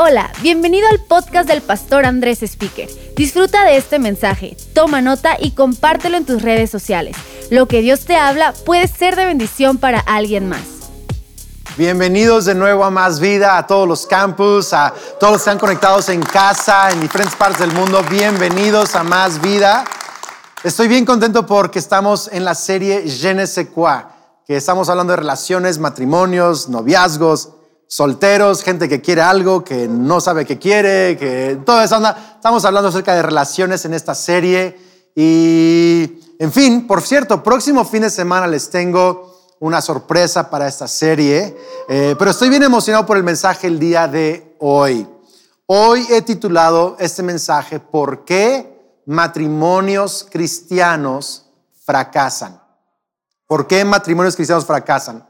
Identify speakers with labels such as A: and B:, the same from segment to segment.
A: Hola, bienvenido al podcast del pastor Andrés Speaker. Disfruta de este mensaje, toma nota y compártelo en tus redes sociales. Lo que Dios te habla puede ser de bendición para alguien más.
B: Bienvenidos de nuevo a Más Vida, a todos los campus, a todos los que están conectados en casa, en diferentes partes del mundo. Bienvenidos a Más Vida. Estoy bien contento porque estamos en la serie Je ne que estamos hablando de relaciones, matrimonios, noviazgos, solteros, gente que quiere algo, que no sabe qué quiere, que todo eso anda. Estamos hablando acerca de relaciones en esta serie. Y, en fin, por cierto, próximo fin de semana les tengo una sorpresa para esta serie, eh, pero estoy bien emocionado por el mensaje el día de hoy. Hoy he titulado este mensaje ¿Por qué matrimonios cristianos fracasan? ¿Por qué matrimonios cristianos fracasan?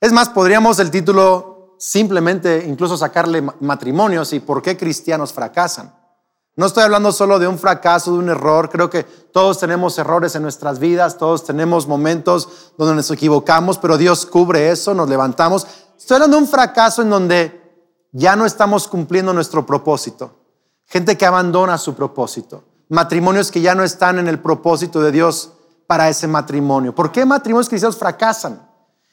B: Es más, podríamos el título simplemente incluso sacarle matrimonios y por qué cristianos fracasan. No estoy hablando solo de un fracaso, de un error. Creo que todos tenemos errores en nuestras vidas, todos tenemos momentos donde nos equivocamos, pero Dios cubre eso, nos levantamos. Estoy hablando de un fracaso en donde ya no estamos cumpliendo nuestro propósito. Gente que abandona su propósito. Matrimonios que ya no están en el propósito de Dios para ese matrimonio. ¿Por qué matrimonios cristianos fracasan?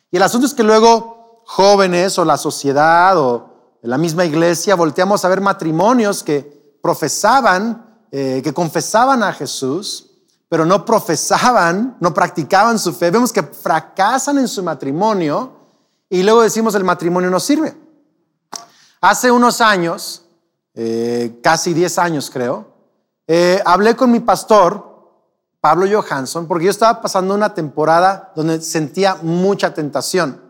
B: Y el asunto es que luego jóvenes o la sociedad o la misma iglesia volteamos a ver matrimonios que profesaban, eh, que confesaban a Jesús, pero no profesaban, no practicaban su fe. Vemos que fracasan en su matrimonio y luego decimos el matrimonio no sirve. Hace unos años, eh, casi 10 años creo, eh, hablé con mi pastor, Pablo Johansson, porque yo estaba pasando una temporada donde sentía mucha tentación.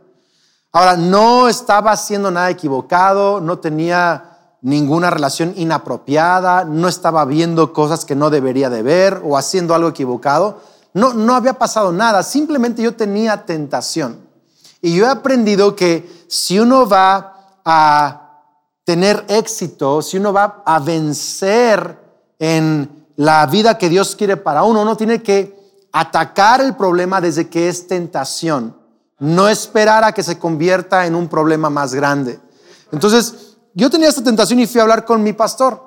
B: Ahora, no estaba haciendo nada equivocado, no tenía ninguna relación inapropiada, no estaba viendo cosas que no debería de ver o haciendo algo equivocado. No, no había pasado nada, simplemente yo tenía tentación. Y yo he aprendido que si uno va a tener éxito, si uno va a vencer en la vida que Dios quiere para uno, uno tiene que atacar el problema desde que es tentación no esperar a que se convierta en un problema más grande. Entonces, yo tenía esta tentación y fui a hablar con mi pastor.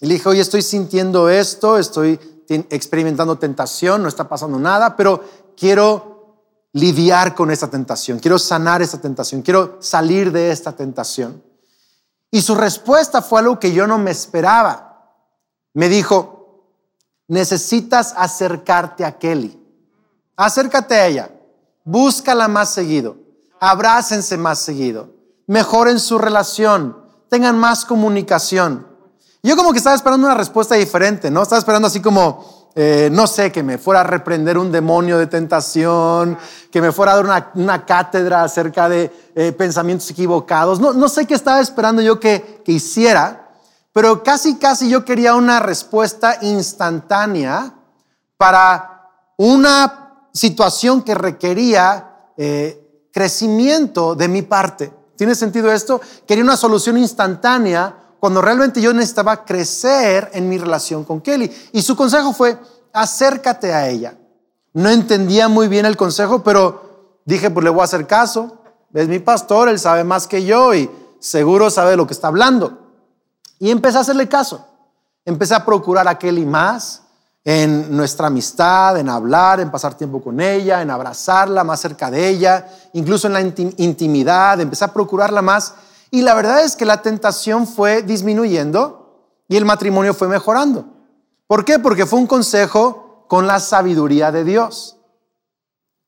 B: Y le dije, oye, estoy sintiendo esto, estoy experimentando tentación, no está pasando nada, pero quiero lidiar con esta tentación, quiero sanar esta tentación, quiero salir de esta tentación. Y su respuesta fue algo que yo no me esperaba. Me dijo, necesitas acercarte a Kelly. Acércate a ella. Búscala más seguido. Abrácense más seguido. Mejoren su relación. Tengan más comunicación. Yo como que estaba esperando una respuesta diferente, ¿no? Estaba esperando así como, eh, no sé, que me fuera a reprender un demonio de tentación, que me fuera a dar una, cátedra acerca de eh, pensamientos equivocados. No, no sé qué estaba esperando yo que, que hiciera, pero casi, casi yo quería una respuesta instantánea para una situación que requería eh, crecimiento de mi parte. ¿Tiene sentido esto? Quería una solución instantánea cuando realmente yo necesitaba crecer en mi relación con Kelly. Y su consejo fue, acércate a ella. No entendía muy bien el consejo, pero dije, pues le voy a hacer caso. Es mi pastor, él sabe más que yo y seguro sabe de lo que está hablando. Y empecé a hacerle caso. Empecé a procurar a Kelly más en nuestra amistad, en hablar, en pasar tiempo con ella, en abrazarla más cerca de ella, incluso en la intimidad, empecé a procurarla más. Y la verdad es que la tentación fue disminuyendo y el matrimonio fue mejorando. ¿Por qué? Porque fue un consejo con la sabiduría de Dios.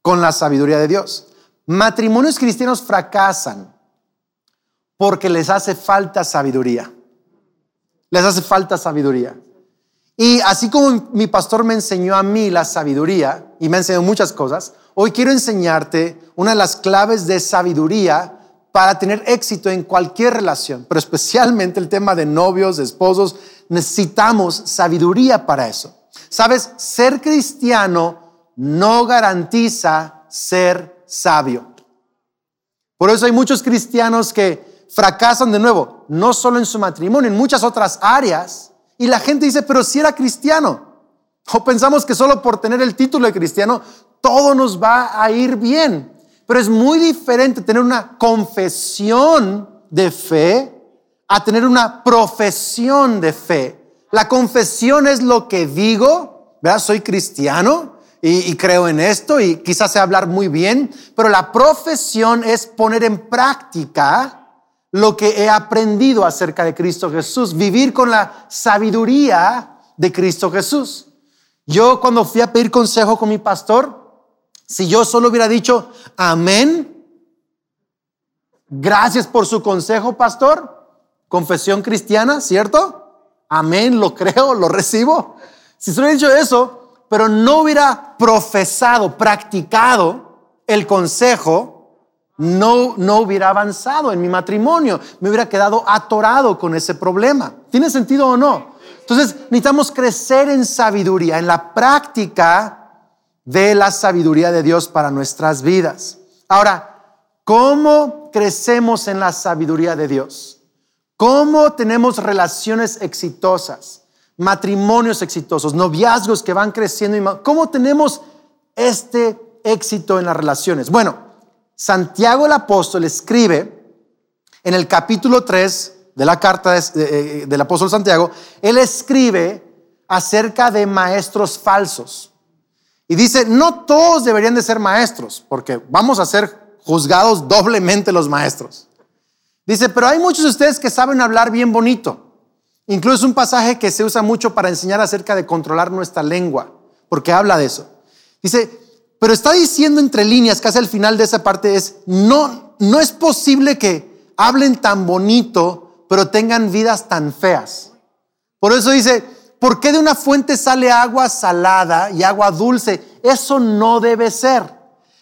B: Con la sabiduría de Dios. Matrimonios cristianos fracasan porque les hace falta sabiduría. Les hace falta sabiduría. Y así como mi pastor me enseñó a mí la sabiduría y me enseñó muchas cosas, hoy quiero enseñarte una de las claves de sabiduría para tener éxito en cualquier relación, pero especialmente el tema de novios, de esposos, necesitamos sabiduría para eso. Sabes, ser cristiano no garantiza ser sabio. Por eso hay muchos cristianos que fracasan de nuevo, no solo en su matrimonio, en muchas otras áreas y la gente dice, pero si era cristiano. O pensamos que solo por tener el título de cristiano, todo nos va a ir bien. Pero es muy diferente tener una confesión de fe a tener una profesión de fe. La confesión es lo que digo, ¿verdad? Soy cristiano y, y creo en esto y quizás sé hablar muy bien, pero la profesión es poner en práctica lo que he aprendido acerca de Cristo Jesús, vivir con la sabiduría de Cristo Jesús. Yo cuando fui a pedir consejo con mi pastor, si yo solo hubiera dicho, amén, gracias por su consejo, pastor, confesión cristiana, ¿cierto? Amén, lo creo, lo recibo. Si solo hubiera dicho eso, pero no hubiera profesado, practicado el consejo, no, no hubiera avanzado en mi matrimonio, me hubiera quedado atorado con ese problema. ¿Tiene sentido o no? Entonces necesitamos crecer en sabiduría, en la práctica de la sabiduría de Dios para nuestras vidas. Ahora, ¿cómo crecemos en la sabiduría de Dios? ¿Cómo tenemos relaciones exitosas, matrimonios exitosos, noviazgos que van creciendo? ¿Cómo tenemos este éxito en las relaciones? Bueno, Santiago el apóstol escribe en el capítulo 3 de la carta eh, del apóstol Santiago, él escribe acerca de maestros falsos. Y dice, no todos deberían de ser maestros, porque vamos a ser juzgados doblemente los maestros. Dice, pero hay muchos de ustedes que saben hablar bien bonito. Incluso un pasaje que se usa mucho para enseñar acerca de controlar nuestra lengua, porque habla de eso. Dice, pero está diciendo entre líneas, casi al final de esa parte es, no, no es posible que hablen tan bonito, pero tengan vidas tan feas. Por eso dice, ¿por qué de una fuente sale agua salada y agua dulce? Eso no debe ser.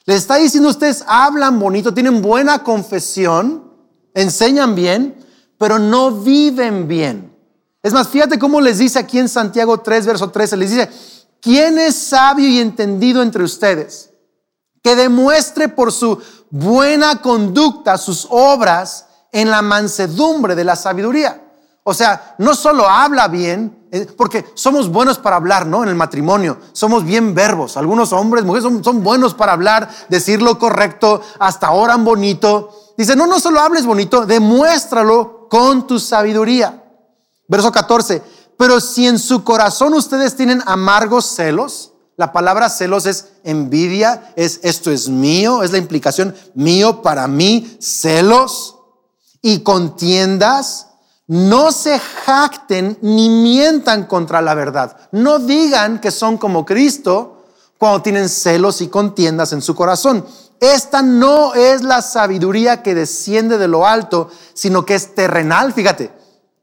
B: Le está diciendo ustedes, hablan bonito, tienen buena confesión, enseñan bien, pero no viven bien. Es más, fíjate cómo les dice aquí en Santiago 3, verso 13, les dice, ¿Quién es sabio y entendido entre ustedes? Que demuestre por su buena conducta sus obras en la mansedumbre de la sabiduría. O sea, no solo habla bien, eh, porque somos buenos para hablar, ¿no? En el matrimonio, somos bien verbos. Algunos hombres, mujeres son, son buenos para hablar, decir lo correcto, hasta oran bonito. Dice, no, no solo hables bonito, demuéstralo con tu sabiduría. Verso 14, pero si en su corazón ustedes tienen amargos celos, la palabra celos es envidia, es esto es mío, es la implicación mío para mí, celos y contiendas, no se jacten ni mientan contra la verdad. No digan que son como Cristo cuando tienen celos y contiendas en su corazón. Esta no es la sabiduría que desciende de lo alto, sino que es terrenal, fíjate,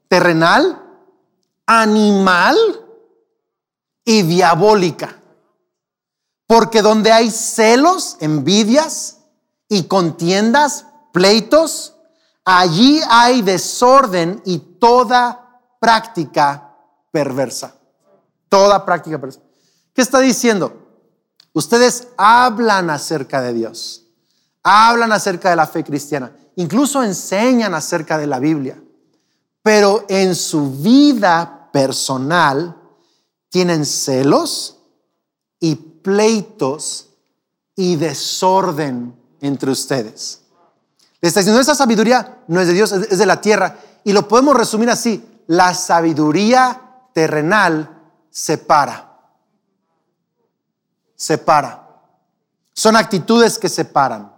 B: terrenal animal y diabólica. Porque donde hay celos, envidias y contiendas, pleitos, allí hay desorden y toda práctica perversa. Toda práctica perversa. ¿Qué está diciendo? Ustedes hablan acerca de Dios, hablan acerca de la fe cristiana, incluso enseñan acerca de la Biblia pero en su vida personal tienen celos y pleitos y desorden entre ustedes. Le está diciendo, esa sabiduría no es de Dios, es de la tierra. Y lo podemos resumir así, la sabiduría terrenal separa. Separa. Son actitudes que separan.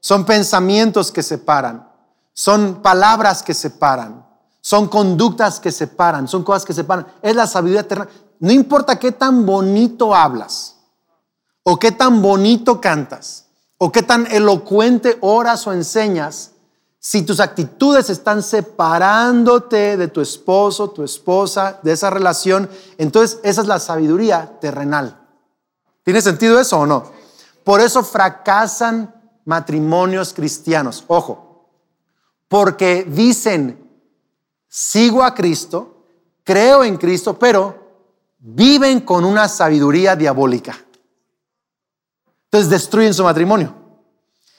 B: Son pensamientos que separan. Son palabras que separan. Son conductas que separan, son cosas que separan. Es la sabiduría eterna. No importa qué tan bonito hablas, o qué tan bonito cantas, o qué tan elocuente oras o enseñas, si tus actitudes están separándote de tu esposo, tu esposa, de esa relación, entonces esa es la sabiduría terrenal. ¿Tiene sentido eso o no? Por eso fracasan matrimonios cristianos. Ojo, porque dicen sigo a Cristo, creo en Cristo, pero viven con una sabiduría diabólica. Entonces destruyen su matrimonio.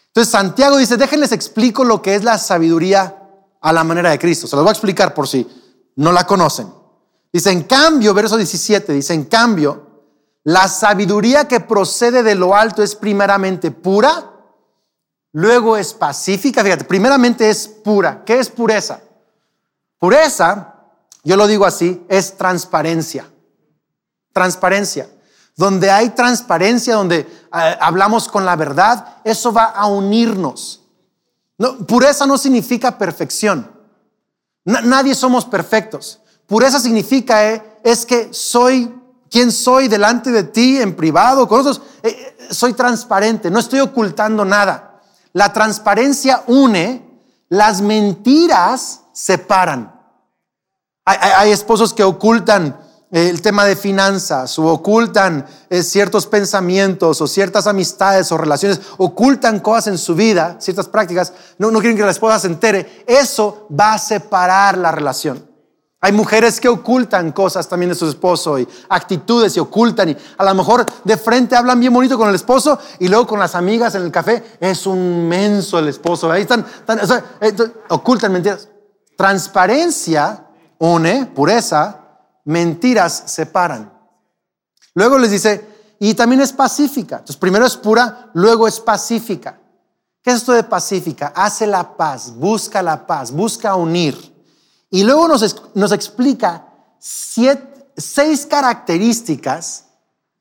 B: Entonces Santiago dice, déjenles explico lo que es la sabiduría a la manera de Cristo. Se los voy a explicar por si no la conocen. Dice, en cambio, verso 17, dice, en cambio, la sabiduría que procede de lo alto es primeramente pura, luego es pacífica. Fíjate, primeramente es pura. ¿Qué es pureza? Pureza, yo lo digo así, es transparencia. Transparencia. Donde hay transparencia, donde eh, hablamos con la verdad, eso va a unirnos. pureza no significa perfección. nadie somos perfectos. Pureza significa eh, es que soy quien soy delante de ti en privado, con otros. Eh, soy transparente, no estoy ocultando nada. La transparencia une, las mentiras separan. Hay, esposos que ocultan eh, el tema de finanzas o ocultan eh, ciertos pensamientos o ciertas amistades o relaciones, ocultan cosas en su vida, ciertas prácticas, no, no quieren que la esposa se entere. Eso va a separar la relación. Hay mujeres que ocultan cosas también de su esposo y actitudes y ocultan y a lo mejor de frente hablan bien bonito con el esposo y luego con las amigas en el café es un menso el esposo. Ahí están, ocultan mentiras. Transparencia une, pureza, mentiras separan. Luego les dice, y también es pacífica. Entonces primero es pura, luego es pacífica. ¿Qué es esto de pacífica? Hace la paz, busca la paz, busca unir. Y luego nos, explica seis características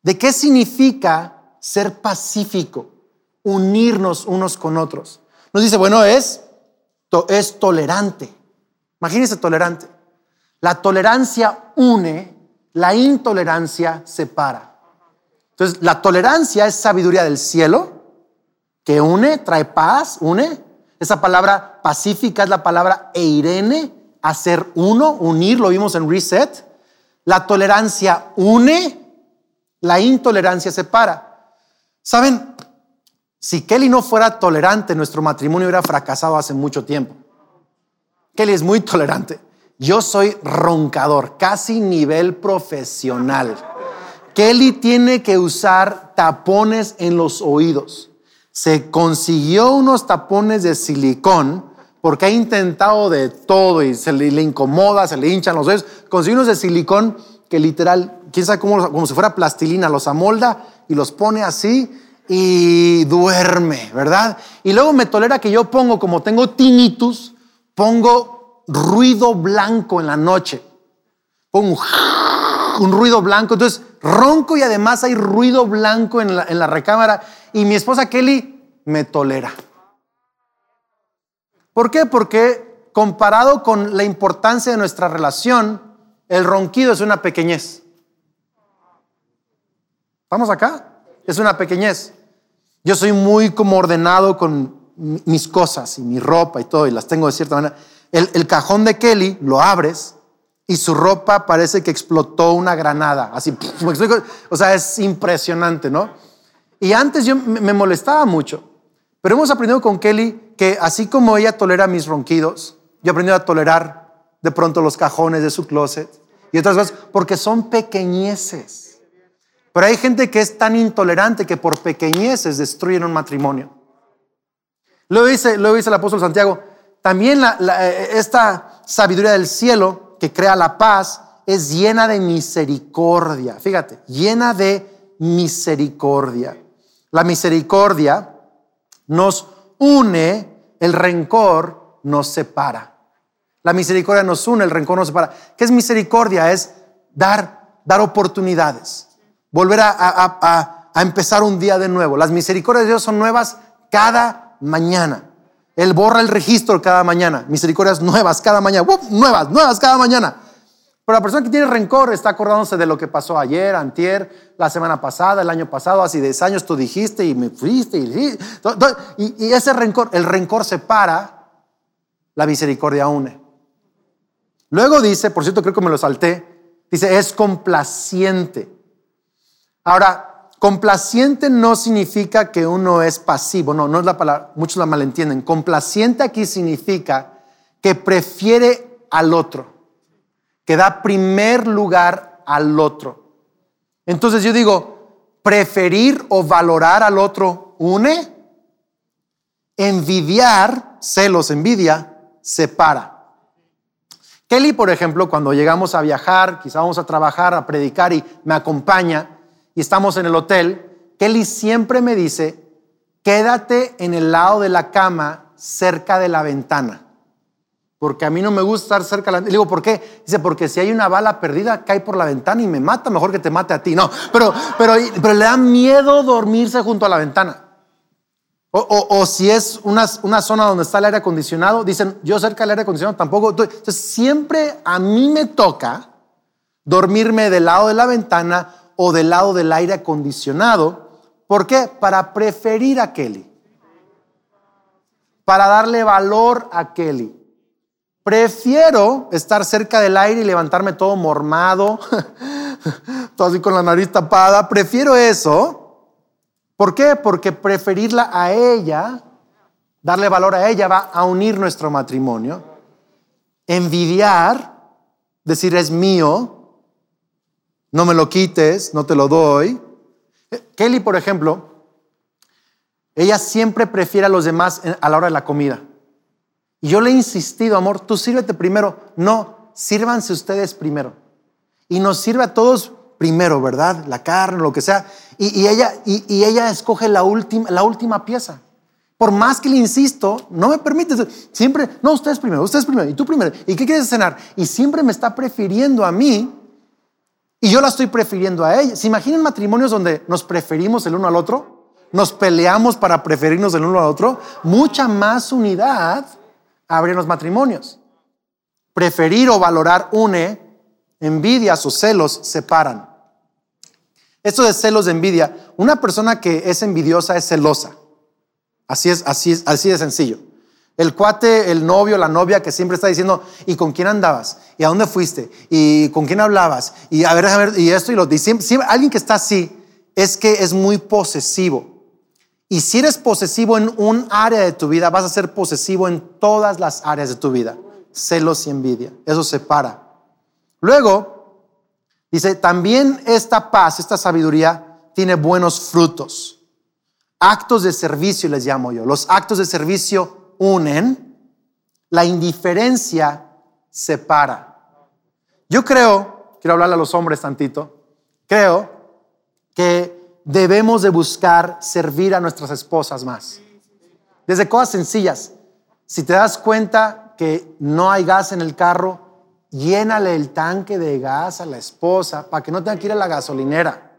B: de qué significa ser pacífico, unirnos unos con otros. Nos dice, bueno, es, es tolerante. Imagínense tolerante. La tolerancia une, la intolerancia separa. Entonces, la tolerancia es sabiduría del cielo, que une, trae paz, une. Esa palabra pacífica es la palabra eirene, hacer uno, unir, lo vimos en Reset. La tolerancia une, la intolerancia separa. ¿Saben? Si Kelly no fuera tolerante, nuestro matrimonio hubiera fracasado hace mucho tiempo. Kelly es muy tolerante. Yo soy roncador, casi nivel profesional. Kelly tiene que usar tapones en los oídos. Se consiguió unos tapones de silicón porque ha intentado de todo y se le, incomoda, se le hinchan los dedos. Consigue unos de silicón que literal, quién sabe cómo, como si fuera plastilina, los amolda y los pone así y duerme, ¿verdad? Y luego me tolera que yo pongo, como tengo tinnitus, pongo ruido blanco en la noche. Pongo un ruido blanco, entonces ronco y además hay ruido blanco en la, en la recámara y mi esposa Kelly me tolera. ¿Por qué? Porque comparado con la importancia de nuestra relación, el ronquido es una pequeñez. ¿Vamos acá? Es una pequeñez. Yo soy muy como ordenado con mis cosas y mi ropa y todo, y las tengo de cierta manera. El, cajón de Kelly lo abres y su ropa parece que explotó una granada. Así, o sea, es impresionante, ¿no? Y antes yo me molestaba mucho, pero hemos aprendido con Kelly que así como ella tolera mis ronquidos, yo he aprendido a tolerar de pronto los cajones de su closet y otras cosas, porque son pequeñeces. Pero hay gente que es tan intolerante que por pequeñeces destruyen un matrimonio. Luego dice, dice el apóstol Santiago, también esta sabiduría del cielo que crea la paz es llena de misericordia. Fíjate, llena de misericordia. La misericordia nos une el rencor nos separa. La misericordia nos une, el rencor nos separa. ¿Qué es misericordia? Es dar, dar oportunidades, volver a, empezar un día de nuevo. Las misericordias de Dios son nuevas cada mañana. Él borra el registro cada mañana. Misericordias nuevas cada mañana. Nuevas, nuevas cada mañana. Pero la persona que tiene rencor está acordándose de lo que pasó ayer, antier, la semana pasada, el año pasado, hace 10 años tú dijiste y me fuiste. Y, y, ese rencor, el rencor separa, la misericordia une. Luego dice, por cierto creo que me lo salté, dice, es complaciente. Ahora, complaciente no significa que uno es pasivo, no, no es la palabra, muchos la malentienden. Complaciente aquí significa que prefiere al otro que da primer lugar al otro. Entonces yo digo, preferir o valorar al otro une, envidiar, celos, envidia, separa. Kelly, por ejemplo, cuando llegamos a viajar, quizá vamos a trabajar, a predicar y me acompaña y estamos en el hotel, Kelly siempre me dice, quédate en el lado de la cama cerca de la ventana. porque a mí no me gusta estar cerca de la ventana. Le digo, ¿por qué? Dice, porque si hay una bala perdida, cae por la ventana y me mata, mejor que te mate a ti. No, pero, pero, pero le da miedo dormirse junto a la ventana. O, si es una, una, zona donde está el aire acondicionado, dicen, yo cerca del aire acondicionado tampoco. Entonces, siempre a mí me toca dormirme del lado de la ventana o del lado del aire acondicionado. ¿Por qué? Para preferir a Kelly. Para darle valor a Kelly. Prefiero estar cerca del aire y levantarme todo mormado, todo así con la nariz tapada. Prefiero eso. ¿Por qué? Porque preferirla a ella, darle valor a ella, va a unir nuestro matrimonio. Envidiar, decir es mío, no me lo quites, no te lo doy. Kelly, por ejemplo, ella siempre prefiere a los demás a la hora de la comida. Y yo le he insistido, amor, tú sírvete primero. No, sírvanse ustedes primero. Y nos sirve a todos primero, ¿verdad? La carne, lo que sea. Y, ella, y, ella escoge la última, la última pieza. Por más que le insisto, no me permite. Siempre, no, ustedes primero, ustedes primero, y tú primero. ¿Y qué quieres cenar? Y siempre me está prefiriendo a mí y yo la estoy prefiriendo a ella. ¿Se imaginan matrimonios donde nos preferimos el uno al otro? Nos peleamos para preferirnos el uno al otro. Mucha más unidad abrir los matrimonios. Preferir o valorar une, envidias o celos separan. Esto de celos de envidia, una persona que es envidiosa es celosa. Así es, así es, así de sencillo. El cuate, el novio, la novia que siempre está diciendo, ¿y con quién andabas? ¿Y a dónde fuiste? ¿Y con quién hablabas? Y a ver, a ver, y esto y lo siempre, alguien que está así es que es muy posesivo. Y si eres posesivo en un área de tu vida, vas a ser posesivo en todas las áreas de tu vida. Celos y envidia. Eso separa. Luego, dice, también esta paz, esta sabiduría, tiene buenos frutos. Actos de servicio les llamo yo. Los actos de servicio unen, la indiferencia separa. Yo creo, quiero hablarle a los hombres tantito, creo que debemos de buscar servir a nuestras esposas más. Desde cosas sencillas. Si te das cuenta que no hay gas en el carro, llénale el tanque de gas a la esposa para que no tenga que ir a la gasolinera.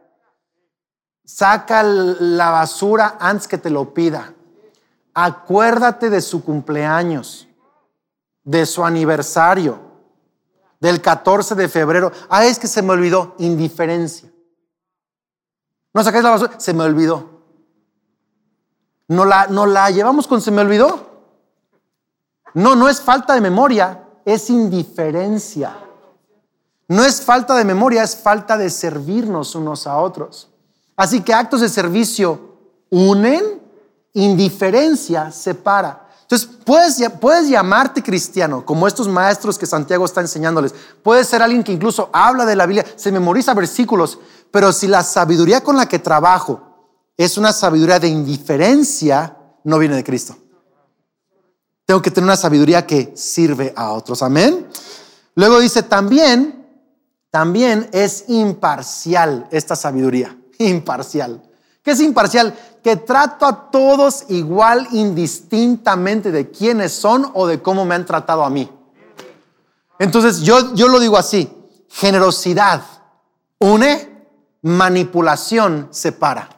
B: Saca la basura antes que te lo pida. Acuérdate de su cumpleaños, de su aniversario, del 14 de febrero. Ah, es que se me olvidó, indiferencia. No sacáis la basura, se me olvidó. No la, no la llevamos con se me olvidó. No, no es falta de memoria, es indiferencia. No es falta de memoria, es falta de servirnos unos a otros. Así que actos de servicio unen, indiferencia separa. Entonces, puedes, puedes llamarte cristiano, como estos maestros que Santiago está enseñándoles. Puedes ser alguien que incluso habla de la Biblia, se memoriza versículos, pero si la sabiduría con la que trabajo es una sabiduría de indiferencia, no viene de Cristo. Tengo que tener una sabiduría que sirve a otros. Amén. Luego dice también, también es imparcial esta sabiduría. Imparcial. ¿Qué es imparcial? Que trato a todos igual indistintamente de quiénes son o de cómo me han tratado a mí. Entonces yo, yo lo digo así, generosidad une, manipulación separa.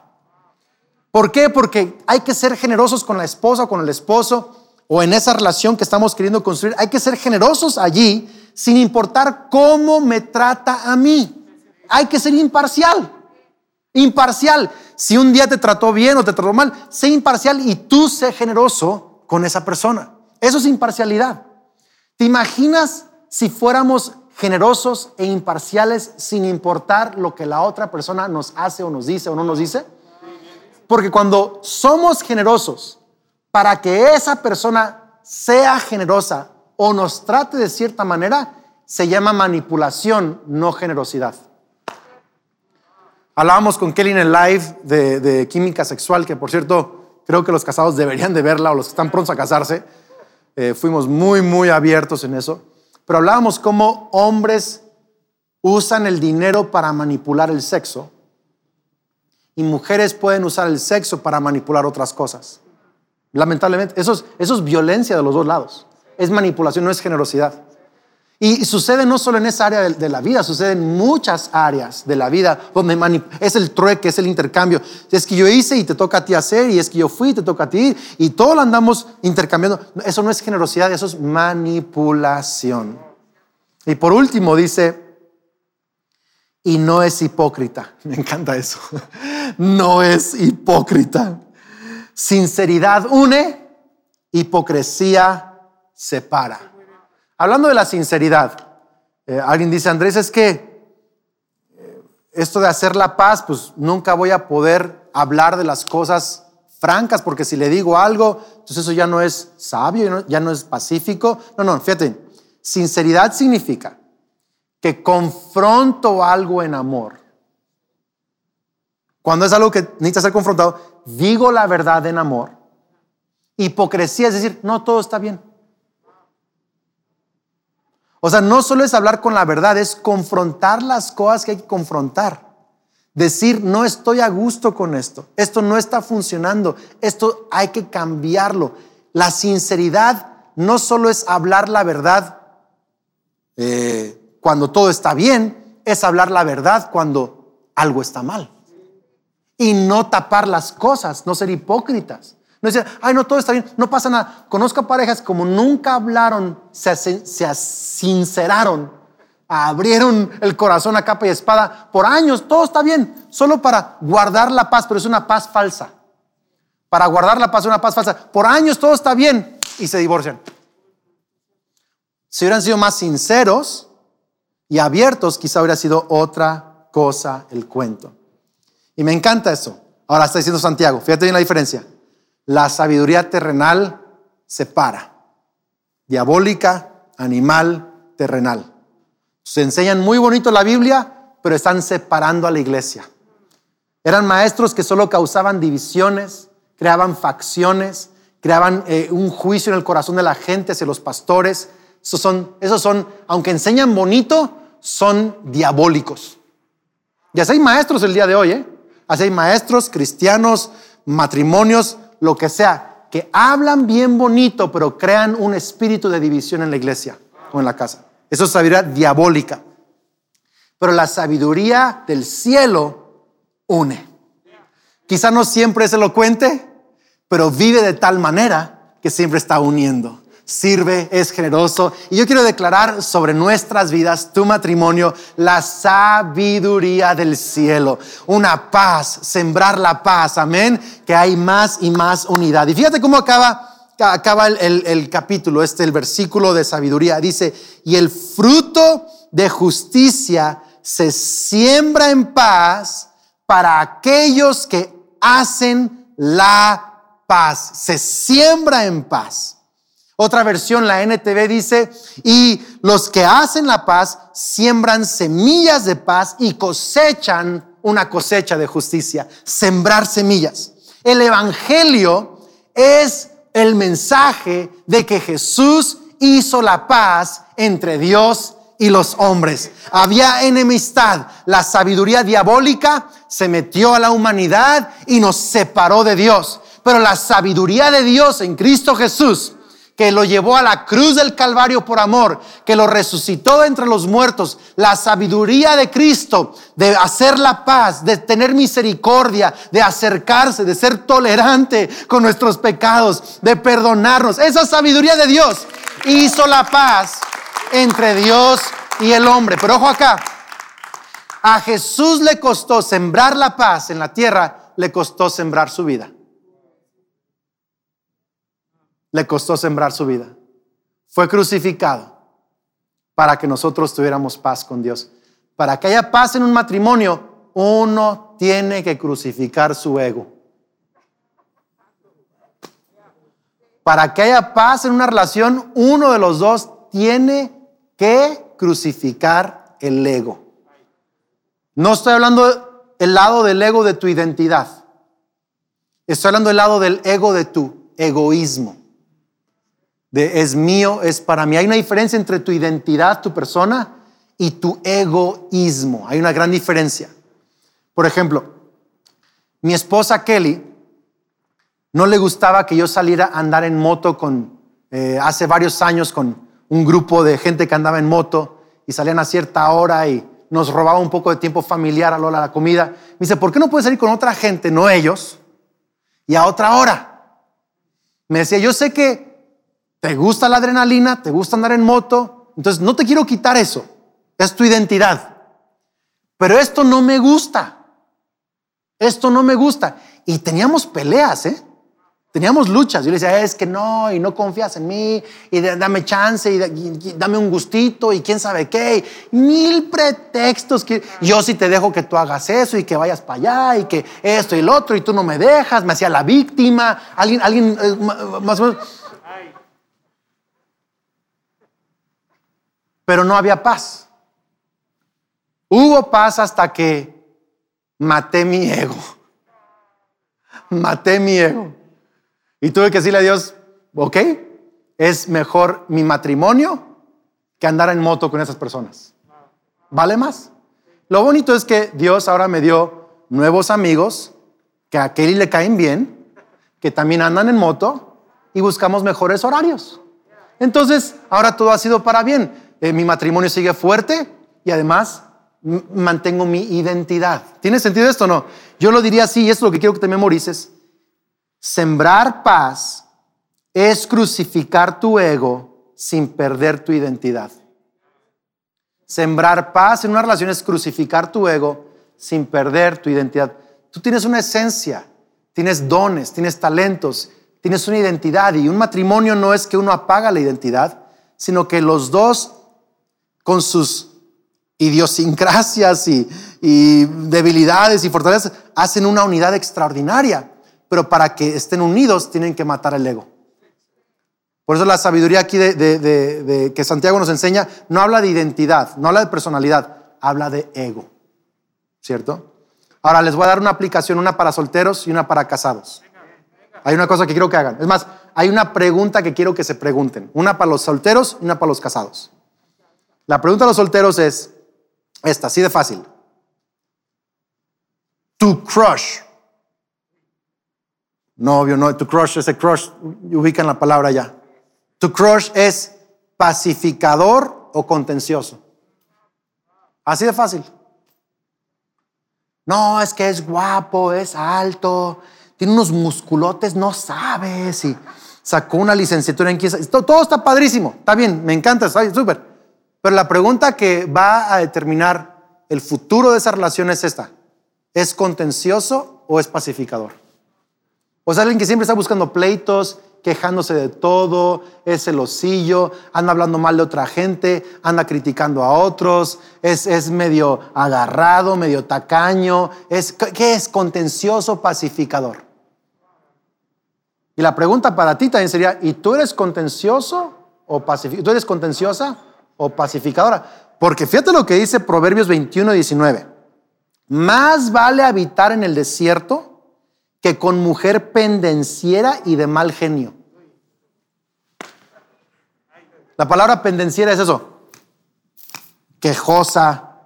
B: ¿Por qué? Porque hay que ser generosos con la esposa o con el esposo o en esa relación que estamos queriendo construir. Hay que ser generosos allí sin importar cómo me trata a mí. Hay que ser imparcial. Imparcial. Si un día te trató bien o te trató mal, sé imparcial y tú sé generoso con esa persona. Eso es imparcialidad. ¿Te imaginas si fuéramos generosos e imparciales sin importar lo que la otra persona nos hace o nos dice o no nos dice? Porque cuando somos generosos para que esa persona sea generosa o nos trate de cierta manera, se llama manipulación, no generosidad. Hablábamos con Kelly en el live de, química sexual, que por cierto creo que los casados deberían de verla o los que están prontos a casarse. Eh, fuimos muy, muy abiertos en eso. Pero hablábamos cómo hombres usan el dinero para manipular el sexo y mujeres pueden usar el sexo para manipular otras cosas. Lamentablemente, eso es, violencia de los dos lados. es manipulación, no es generosidad. Y sucede no solo en esa área de, la vida, sucede en muchas áreas de la vida donde es el trueque, es el intercambio. Es que yo hice y te toca a ti hacer, y es que yo fui y te toca a ti, y todo lo andamos intercambiando. Eso no es generosidad, eso es manipulación. Y por último dice, y no es hipócrita. Me encanta eso. No es hipócrita. Sinceridad une, hipocresía separa. Hablando de la sinceridad, eh, alguien dice, Andrés, es que eh, esto de hacer la paz, pues nunca voy a poder hablar de las cosas francas, porque si le digo algo, entonces eso ya no es sabio, ya no es pacífico. No, no, fíjate, sinceridad significa que confronto algo en amor. Cuando es algo que necesita ser confrontado, digo la verdad en amor. Hipocresía es decir, no, todo está bien. O sea, no solo es hablar con la verdad, es confrontar las cosas que hay que confrontar. Decir, no estoy a gusto con esto, esto no está funcionando, esto hay que cambiarlo. La sinceridad no solo es hablar la verdad eh, cuando todo está bien, es hablar la verdad cuando algo está mal. Y no tapar las cosas, no ser hipócritas. No decir, ay, no, todo está bien, no pasa nada. Conozco parejas como nunca hablaron, se, se sinceraron, abrieron el corazón a capa y espada por años, todo está bien, solo para guardar la paz, pero es una paz falsa. Para guardar la paz una paz falsa. Por años todo está bien y se divorcian. Si hubieran sido más sinceros y abiertos, quizá hubiera sido otra cosa el cuento. Y me encanta eso. Ahora está diciendo Santiago, fíjate bien la diferencia. La sabiduría terrenal separa. Diabólica, animal, terrenal. Se enseñan muy bonito la Biblia, pero están separando a la iglesia. Eran maestros que solo causaban divisiones, creaban facciones, creaban eh, un juicio en el corazón de la gente hacia los pastores. Esos son, esos son, aunque enseñan bonito, son diabólicos. Y así hay maestros el día de hoy, ¿eh? Así hay maestros, cristianos, matrimonios lo que sea, que hablan bien bonito, pero crean un espíritu de división en la iglesia o en la casa. Eso es sabiduría diabólica. Pero la sabiduría del cielo une. Quizá no siempre es elocuente, pero vive de tal manera que siempre está uniendo sirve, es generoso. Y yo quiero declarar sobre nuestras vidas, tu matrimonio, la sabiduría del cielo, una paz, sembrar la paz, amén, que hay más y más unidad. Y fíjate cómo acaba. Acaba el, capítulo, este, el versículo de sabiduría. Dice, y el fruto de justicia se siembra en paz para aquellos que hacen la paz. Se siembra en paz. Otra versión, la NTV dice, y los que hacen la paz siembran semillas de paz y cosechan una cosecha de justicia, sembrar semillas. El Evangelio es el mensaje de que Jesús hizo la paz entre Dios y los hombres. Había enemistad. La sabiduría diabólica se metió a la humanidad y nos separó de Dios. Pero la sabiduría de Dios en Cristo Jesús que lo llevó a la cruz del Calvario por amor, que lo resucitó entre los muertos, la sabiduría de Cristo de hacer la paz, de tener misericordia, de acercarse, de ser tolerante con nuestros pecados, de perdonarnos. Esa sabiduría de Dios hizo la paz entre Dios y el hombre. Pero ojo acá, a Jesús le costó sembrar la paz en la tierra, le costó sembrar su vida le costó sembrar su vida. Fue crucificado para que nosotros tuviéramos paz con Dios. Para que haya paz en un matrimonio, uno tiene que crucificar su ego. Para que haya paz en una relación, uno de los dos tiene que crucificar el ego. No estoy hablando del lado del ego de tu identidad. Estoy hablando del lado del ego de tu egoísmo de es mío, es para mí. Hay una diferencia entre tu identidad, tu persona, y tu egoísmo. Hay una gran diferencia. Por ejemplo, mi esposa Kelly no le gustaba que yo saliera a andar en moto con eh, hace varios años con un grupo de gente que andaba en moto y salían a cierta hora y nos robaba un poco de tiempo familiar a la comida. Me dice, ¿por qué no puedes salir con otra gente, no ellos, y a otra hora? Me decía, yo sé que te gusta la adrenalina, te gusta andar en moto, entonces no te quiero quitar eso, es tu identidad. Pero esto no me gusta, esto no me gusta. Y teníamos peleas, ¿eh? Teníamos luchas. Yo le decía, es que no, y no confías en mí, y dame chance, y, dame un gustito, y quién sabe qué. mil pretextos. Que, yo sí te dejo que tú hagas eso, y que vayas para allá, y que esto y el otro, y tú no me dejas. Me hacía la víctima. Alguien, alguien, eh, más o menos. Pero no había paz. Hubo paz hasta que maté mi ego. Maté mi ego. Y tuve que decirle a Dios, ok, es mejor mi matrimonio que andar en moto con esas personas. ¿Vale más? Lo bonito es que Dios ahora me dio nuevos amigos que a Kelly le caen bien, que también andan en moto y buscamos mejores horarios. Entonces, ahora todo ha sido para bien. Eh, mi matrimonio sigue fuerte y además mantengo mi identidad. ¿Tiene sentido esto o no? Yo lo diría así, y es lo que quiero que te memorices. Sembrar paz es crucificar tu ego sin perder tu identidad. Sembrar paz en una relación es crucificar tu ego sin perder tu identidad. Tú tienes una esencia, tienes dones, tienes talentos, tienes una identidad y un matrimonio no es que uno apaga la identidad, sino que los dos con sus idiosincrasias y, debilidades y fortalezas hacen una unidad extraordinaria pero para que estén unidos tienen que matar el ego. Por eso la sabiduría aquí de, que Santiago nos enseña no habla de identidad, no habla de personalidad, habla de ego. ¿Cierto? Ahora les voy a dar una aplicación, una para solteros y una para casados. Hay una cosa que quiero que hagan. Es más, hay una pregunta que quiero que se pregunten. Una para los solteros y una para los casados. La pregunta de los solteros es esta, así de fácil. Tu crush novio, no, tu crush, ese crush, ubican la palabra ya. Tu crush es pacificador o contencioso. Así de fácil. No, es que es guapo, es alto, tiene unos musculotes, no sabes, y sacó una licenciatura en. Todo, todo está padrísimo, está bien, me encanta, está súper. Pero la pregunta que va a determinar el futuro de esa relación es esta. ¿Es contencioso o es pacificador? O sea, alguien que siempre está buscando pleitos, quejándose de todo, es celosillo, anda hablando mal de otra gente, anda criticando a otros, es, es medio agarrado, medio tacaño, es, ¿qué es? Contencioso, pacificador. Y la pregunta para ti también sería, ¿y tú eres contencioso o pacificador? ¿Tú eres contenciosa o pacificadora? Porque fíjate lo que dice Proverbios 21, 19. Más vale habitar en el desierto que con mujer pendenciera y de mal genio. La palabra pendenciera es eso, quejosa,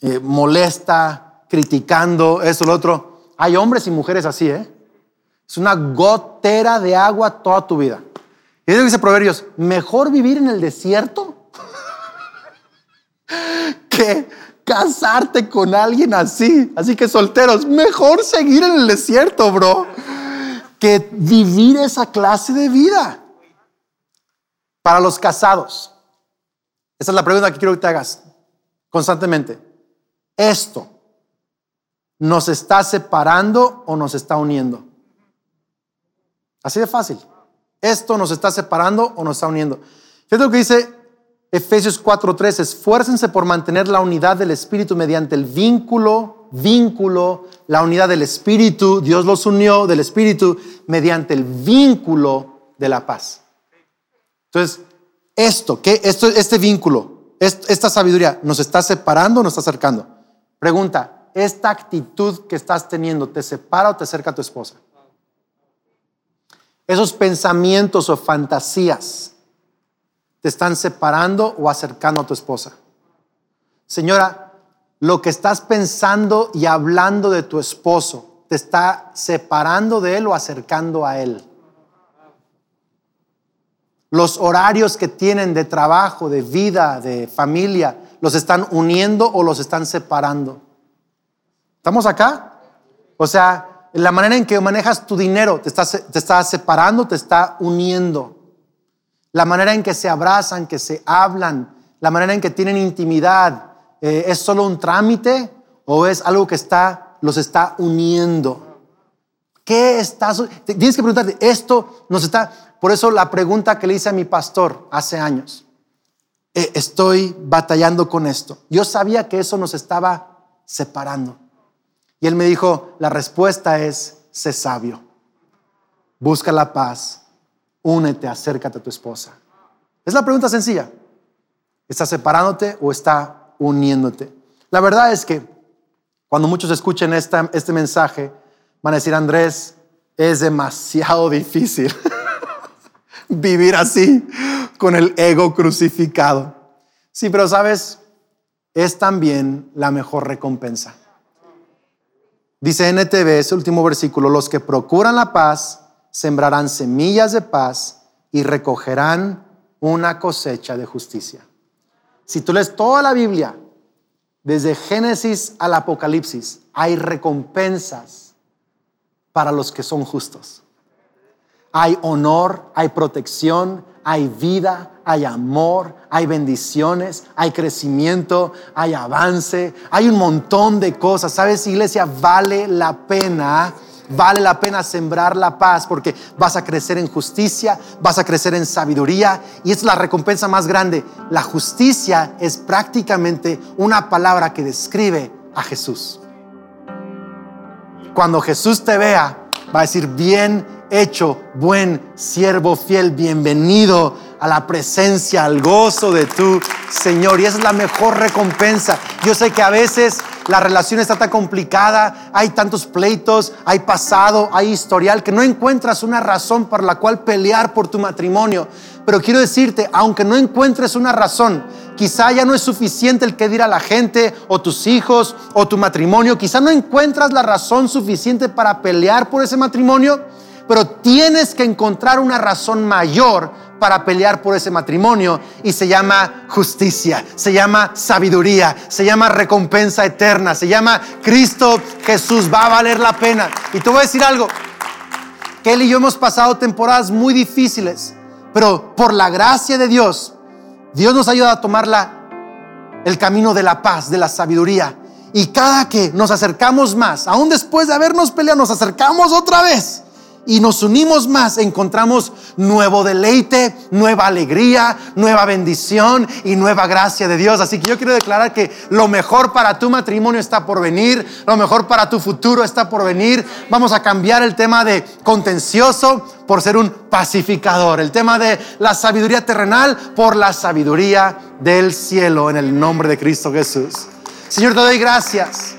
B: eh, molesta, criticando, eso, lo otro. Hay hombres y mujeres así, ¿eh? Es una gotera de agua toda tu vida. Y eso dice Proverbios, mejor vivir en el desierto casarte con alguien así. Así que solteros, mejor seguir en el desierto, bro, que vivir esa clase de vida. Para los casados, esa es la pregunta que quiero que te hagas constantemente. ¿Esto nos está separando o nos está uniendo? Así de fácil. ¿Esto nos está separando o nos está uniendo? Fíjate lo que dice Efesios 4:3, esfuércense por mantener la unidad del Espíritu mediante el vínculo, vínculo, la unidad del Espíritu, Dios los unió del Espíritu mediante el vínculo de la paz. Entonces, esto, ¿qué? Esto, este vínculo, esta sabiduría, ¿nos está separando o nos está acercando? Pregunta, ¿esta actitud que estás teniendo te separa o te acerca a tu esposa? Esos pensamientos o fantasías te están separando o acercando a tu esposa. Señora, lo que estás pensando y hablando de tu esposo te está separando de él o acercando a él. Los horarios que tienen de trabajo, de vida, de familia, los están uniendo o los están separando. ¿Estamos acá? O sea, la manera en que manejas tu dinero te está, te está separando, te está uniendo. La manera en que se abrazan, que se hablan, la manera en que tienen intimidad, eh, ¿es solo un trámite o es algo que está, los está uniendo? ¿Qué estás? Tienes que preguntarte, esto nos está... Por eso la pregunta que le hice a mi pastor hace años, eh, estoy batallando con esto. Yo sabía que eso nos estaba separando. Y él me dijo, la respuesta es, sé sabio, busca la paz, únete, acércate a tu esposa. Es la pregunta sencilla. ¿Está separándote o está uniéndote? La verdad es que cuando muchos escuchen este mensaje, Van a decir, Andrés, es demasiado difícil vivir así, con el ego crucificado. Sí, pero sabes, es también la mejor recompensa. Dice NTV, ese último versículo, los que procuran la paz sembrarán semillas de paz y recogerán una cosecha de justicia. Si tú lees toda la Biblia, desde Génesis al Apocalipsis, hay recompensas para los que son justos. Hay honor, hay protección, hay vida, hay amor, hay bendiciones, hay crecimiento, hay avance, hay un montón de cosas. ¿Sabes, iglesia? Vale la pena, vale la pena sembrar la paz porque vas a crecer en justicia, vas a crecer en sabiduría y es la recompensa más grande. La justicia es prácticamente una palabra que describe a Jesús. Cuando Jesús te vea, va a decir, bien hecho, buen siervo fiel, bienvenido a la presencia, al gozo de tu Señor. Y esa es la mejor recompensa. Yo sé que a veces la relación está tan complicada, hay tantos pleitos, hay pasado, hay historial, que no encuentras una razón por la cual pelear por tu matrimonio. Pero quiero decirte, aunque no encuentres una razón, quizá ya no es suficiente el que dirá la gente o tus hijos o tu matrimonio, quizá no encuentras la razón suficiente para pelear por ese matrimonio, pero tienes que encontrar una razón mayor para pelear por ese matrimonio y se llama justicia, se llama sabiduría, se llama recompensa eterna, se llama Cristo Jesús, va a valer la pena. Y te voy a decir algo, Kelly y yo hemos pasado temporadas muy difíciles pero por la gracia de Dios, Dios nos ayuda a tomar el camino de la paz, de la sabiduría. Y cada que nos acercamos más, aún después de habernos peleado, nos acercamos otra vez y nos unimos más, encontramos nuevo deleite, nueva alegría, nueva bendición y nueva gracia de Dios. Así que yo quiero declarar que lo mejor para tu matrimonio está por venir, lo mejor para tu futuro está por venir. Vamos a cambiar el tema de contencioso por ser un pacificador, el tema de la sabiduría terrenal por la sabiduría del cielo en el nombre de Cristo Jesús. Señor, te doy gracias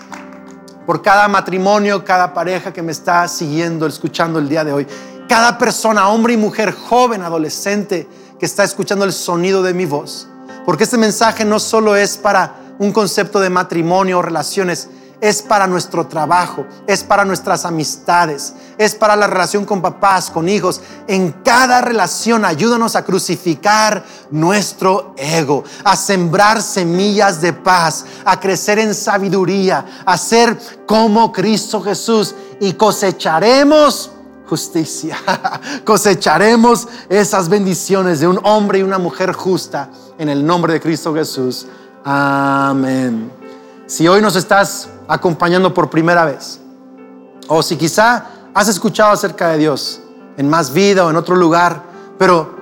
B: por cada matrimonio, cada pareja que me está siguiendo, escuchando el día de hoy, cada persona, hombre y mujer, joven, adolescente, que está escuchando el sonido de mi voz. Porque este mensaje no solo es para un concepto de matrimonio o relaciones, es para nuestro trabajo, es para nuestras amistades, es para la relación con papás, con hijos. En cada relación ayúdanos a crucificar nuestro ego, a sembrar semillas de paz, a crecer en sabiduría, a ser como Cristo Jesús y cosecharemos justicia. Cosecharemos esas bendiciones de un hombre y una mujer justa en el nombre de Cristo Jesús. Amén. Si hoy nos estás acompañando por primera vez, o si quizá has escuchado acerca de Dios en más vida o en otro lugar, pero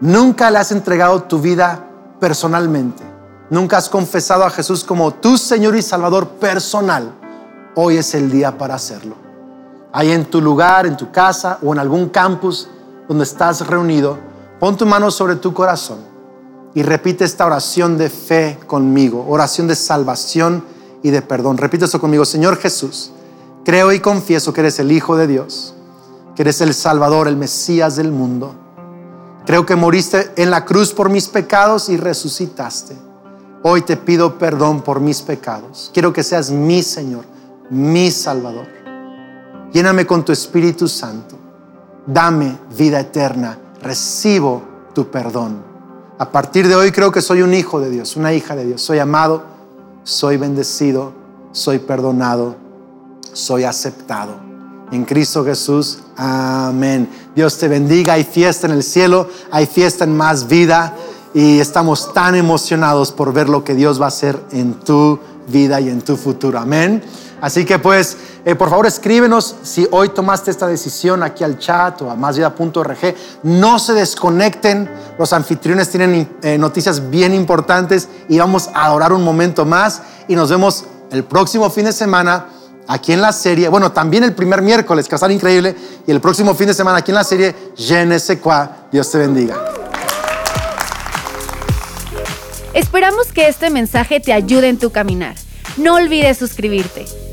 B: nunca le has entregado tu vida personalmente, nunca has confesado a Jesús como tu Señor y Salvador personal, hoy es el día para hacerlo. Ahí en tu lugar, en tu casa o en algún campus donde estás reunido, pon tu mano sobre tu corazón y repite esta oración de fe conmigo, oración de salvación y de perdón. Repite eso conmigo, Señor Jesús, creo y confieso que eres el Hijo de Dios, que eres el Salvador, el Mesías del mundo. Creo que moriste en la cruz por mis pecados y resucitaste. Hoy te pido perdón por mis pecados. Quiero que seas mi Señor, mi Salvador. Lléname con tu Espíritu Santo. Dame vida eterna. Recibo tu perdón. A partir de hoy creo que soy un hijo de Dios, una hija de Dios. Soy amado, soy bendecido, soy perdonado, soy aceptado. En Cristo Jesús, amén. Dios te bendiga. Hay fiesta en el cielo, hay fiesta en más vida y estamos tan emocionados por ver lo que Dios va a hacer en tu vida y en tu futuro. Amén. Así que pues, eh, por favor escríbenos si hoy tomaste esta decisión aquí al chat o a másvida.org. No se desconecten, los anfitriones tienen eh, noticias bien importantes y vamos a adorar un momento más y nos vemos el próximo fin de semana aquí en la serie, bueno, también el primer miércoles, que va a increíble, y el próximo fin de semana aquí en la serie, Je ne. Dios te bendiga.
A: Esperamos que este mensaje te ayude en tu caminar. No olvides suscribirte.